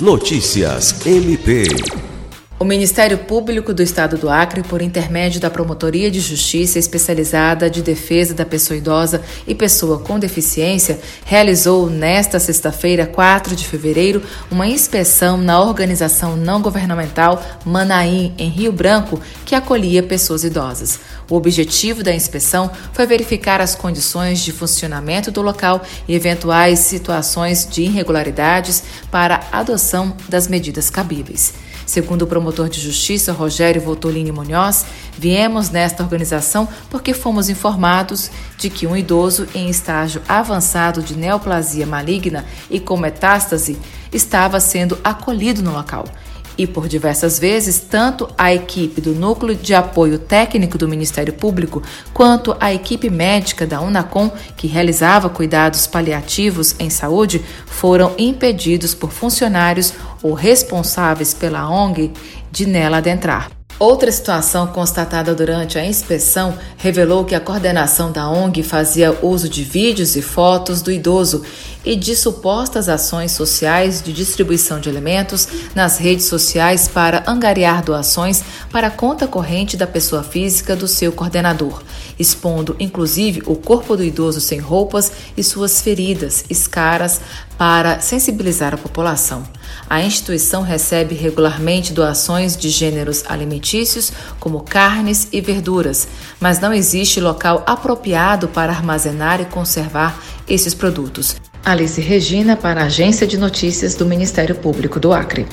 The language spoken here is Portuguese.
Notícias MP. O Ministério Público do Estado do Acre, por intermédio da Promotoria de Justiça Especializada de Defesa da Pessoa Idosa e Pessoa com Deficiência, realizou nesta sexta-feira, 4 de fevereiro, uma inspeção na organização não governamental Manaim, em Rio Branco, que acolhia pessoas idosas. O objetivo da inspeção foi verificar as condições de funcionamento do local e eventuais situações de irregularidades para a adoção das medidas cabíveis. Segundo o promotor de justiça Rogério Voltolini Munhoz, viemos nesta organização porque fomos informados de que um idoso em estágio avançado de neoplasia maligna e com metástase estava sendo acolhido no local. E por diversas vezes, tanto a equipe do Núcleo de Apoio Técnico do Ministério Público quanto a equipe médica da Unacom, que realizava cuidados paliativos em saúde, foram impedidos por funcionários ou responsáveis pela ONG de nela adentrar. Outra situação constatada durante a inspeção revelou que a coordenação da ONG fazia uso de vídeos e fotos do idoso e de supostas ações sociais de distribuição de alimentos nas redes sociais para angariar doações para a conta corrente da pessoa física do seu coordenador, expondo inclusive o corpo do idoso sem roupas e suas feridas, escaras, para sensibilizar a população. A instituição recebe regularmente doações de gêneros alimentícios, como carnes e verduras, mas não existe local apropriado para armazenar e conservar esses produtos. Alice Regina, para a Agência de Notícias do Ministério Público do Acre.